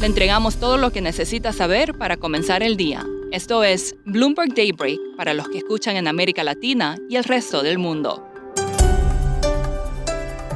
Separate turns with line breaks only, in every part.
Le entregamos todo lo que necesita saber para comenzar el día. Esto es Bloomberg Daybreak para los que escuchan en América Latina y el resto del mundo.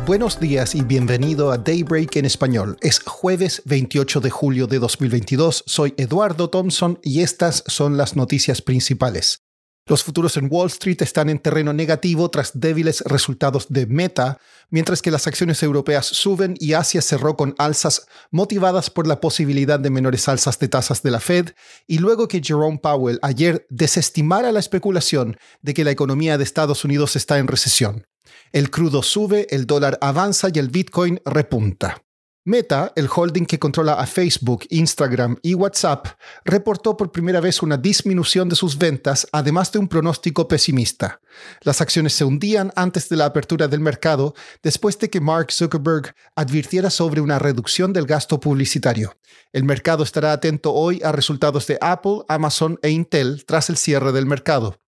Buenos días y bienvenido a Daybreak en español. Es jueves 28 de julio de 2022. Soy Eduardo Thompson y estas son las noticias principales. Los futuros en Wall Street están en terreno negativo tras débiles resultados de Meta, mientras que las acciones europeas suben y Asia cerró con alzas motivadas por la posibilidad de menores alzas de tasas de la Fed y luego que Jerome Powell ayer desestimara la especulación de que la economía de Estados Unidos está en recesión. El crudo sube, el dólar avanza y el Bitcoin repunta. Meta, el holding que controla a Facebook, Instagram y WhatsApp, reportó por primera vez una disminución de sus ventas, además de un pronóstico pesimista. Las acciones se hundían antes de la apertura del mercado, después de que Mark Zuckerberg advirtiera sobre una reducción del gasto publicitario. El mercado estará atento hoy a resultados de Apple, Amazon e Intel tras el cierre del mercado.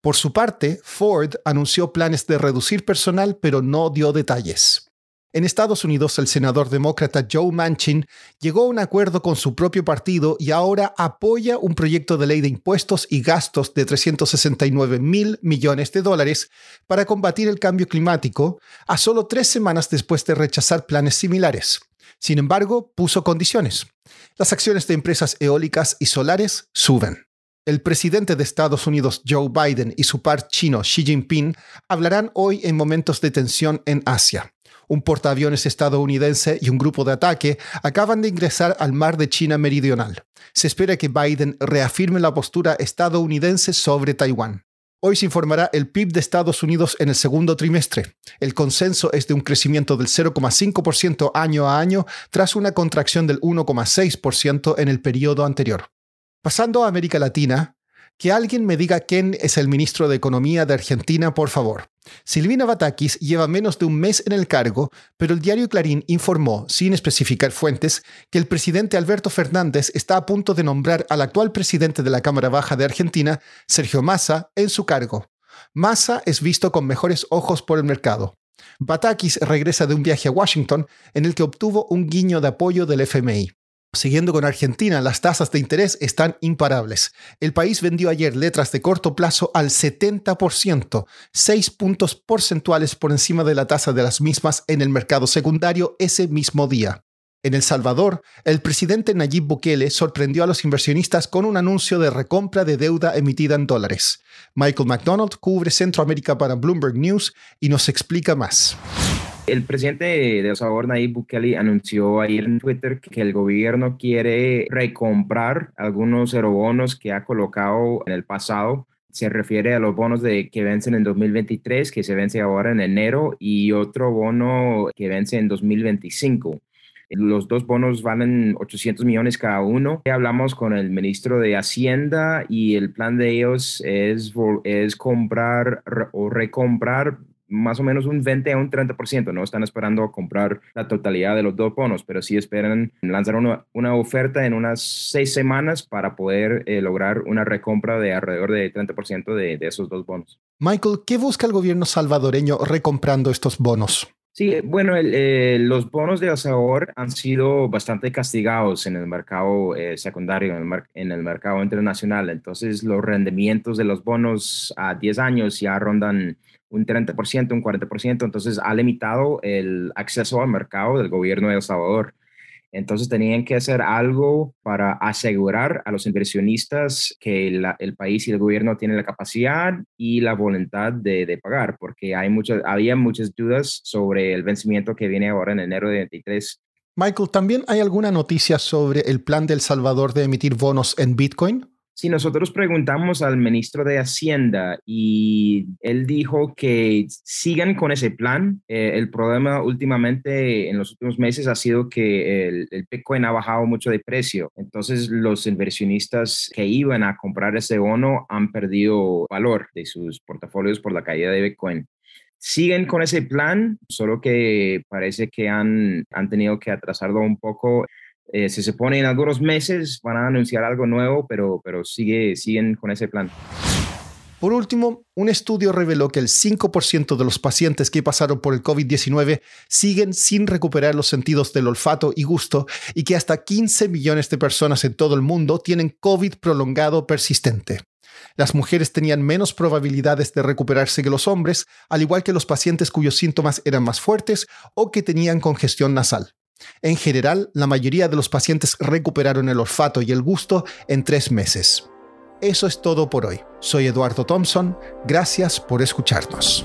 Por su parte, Ford anunció planes de reducir personal, pero no dio detalles. En Estados Unidos, el senador demócrata Joe Manchin llegó a un acuerdo con su propio partido y ahora apoya un proyecto de ley de impuestos y gastos de 369 mil millones de dólares para combatir el cambio climático, a solo tres semanas después de rechazar planes similares. Sin embargo, puso condiciones. Las acciones de empresas eólicas y solares suben. El presidente de Estados Unidos, Joe Biden, y su par chino, Xi Jinping, hablarán hoy en momentos de tensión en Asia. Un portaaviones estadounidense y un grupo de ataque acaban de ingresar al mar de China Meridional. Se espera que Biden reafirme la postura estadounidense sobre Taiwán. Hoy se informará el PIB de Estados Unidos en el segundo trimestre. El consenso es de un crecimiento del 0,5% año a año tras una contracción del 1,6% en el periodo anterior. Pasando a América Latina, que alguien me diga quién es el ministro de Economía de Argentina, por favor. Silvina Batakis lleva menos de un mes en el cargo, pero el diario Clarín informó, sin especificar fuentes, que el presidente Alberto Fernández está a punto de nombrar al actual presidente de la Cámara Baja de Argentina, Sergio Massa, en su cargo. Massa es visto con mejores ojos por el mercado. Batakis regresa de un viaje a Washington en el que obtuvo un guiño de apoyo del FMI. Siguiendo con Argentina, las tasas de interés están imparables. El país vendió ayer letras de corto plazo al 70%, 6 puntos porcentuales por encima de la tasa de las mismas en el mercado secundario ese mismo día. En El Salvador, el presidente Nayib Bukele sorprendió a los inversionistas con un anuncio de recompra de deuda emitida en dólares. Michael McDonald cubre Centroamérica para Bloomberg News y nos explica más.
El presidente de El Salvador, Nayib Bukele, anunció ayer en Twitter que el gobierno quiere recomprar algunos eurobonos que ha colocado en el pasado. Se refiere a los bonos de, que vencen en 2023, que se vence ahora en enero, y otro bono que vence en 2025. Los dos bonos valen 800 millones cada uno. Hablamos con el ministro de Hacienda y el plan de ellos es, es comprar o recomprar más o menos un 20 a un 30%. No están esperando comprar la totalidad de los dos bonos, pero sí esperan lanzar una, una oferta en unas seis semanas para poder eh, lograr una recompra de alrededor de 30% de, de esos dos bonos.
Michael, ¿qué busca el gobierno salvadoreño recomprando estos bonos?
Sí, bueno, eh, los bonos de Azahor han sido bastante castigados en el mercado eh, secundario, en el, en el, mercado internacional. Entonces, los rendimientos de los bonos a 10 años ya rondan un 30%, un 40%, entonces ha limitado el acceso al mercado del gobierno de El Salvador. Entonces tenían que hacer algo para asegurar a los inversionistas que el país y el gobierno tienen la capacidad y la voluntad de, pagar, porque hay muchas, había muchas dudas sobre el vencimiento que viene ahora en enero de 23.
Michael, ¿también hay alguna noticia sobre el plan de El Salvador de emitir bonos en Bitcoin?
Si nosotros preguntamos al ministro de Hacienda y él dijo que sigan con ese plan. Eh, el problema últimamente en los últimos meses ha sido que el, el, Bitcoin ha bajado mucho de precio. Entonces los inversionistas que iban a comprar ese bono han perdido valor de sus portafolios por la caída de Bitcoin siguen con ese plan, solo que parece que han, han tenido que atrasarlo un poco. Eh, si se pone en algunos meses, van a anunciar algo nuevo, pero, pero sigue, siguen con ese plan.
Por último, un estudio reveló que el 5% de los pacientes que pasaron por el COVID-19 siguen sin recuperar los sentidos del olfato y gusto y que hasta 15 millones de personas en todo el mundo tienen COVID prolongado persistente. Las mujeres tenían menos probabilidades de recuperarse que los hombres, al igual que los pacientes cuyos síntomas eran más fuertes o que tenían congestión nasal. En general, la mayoría de los pacientes recuperaron el olfato y el gusto en tres meses. Eso es todo por hoy. Soy Eduardo Thompson. Gracias por escucharnos.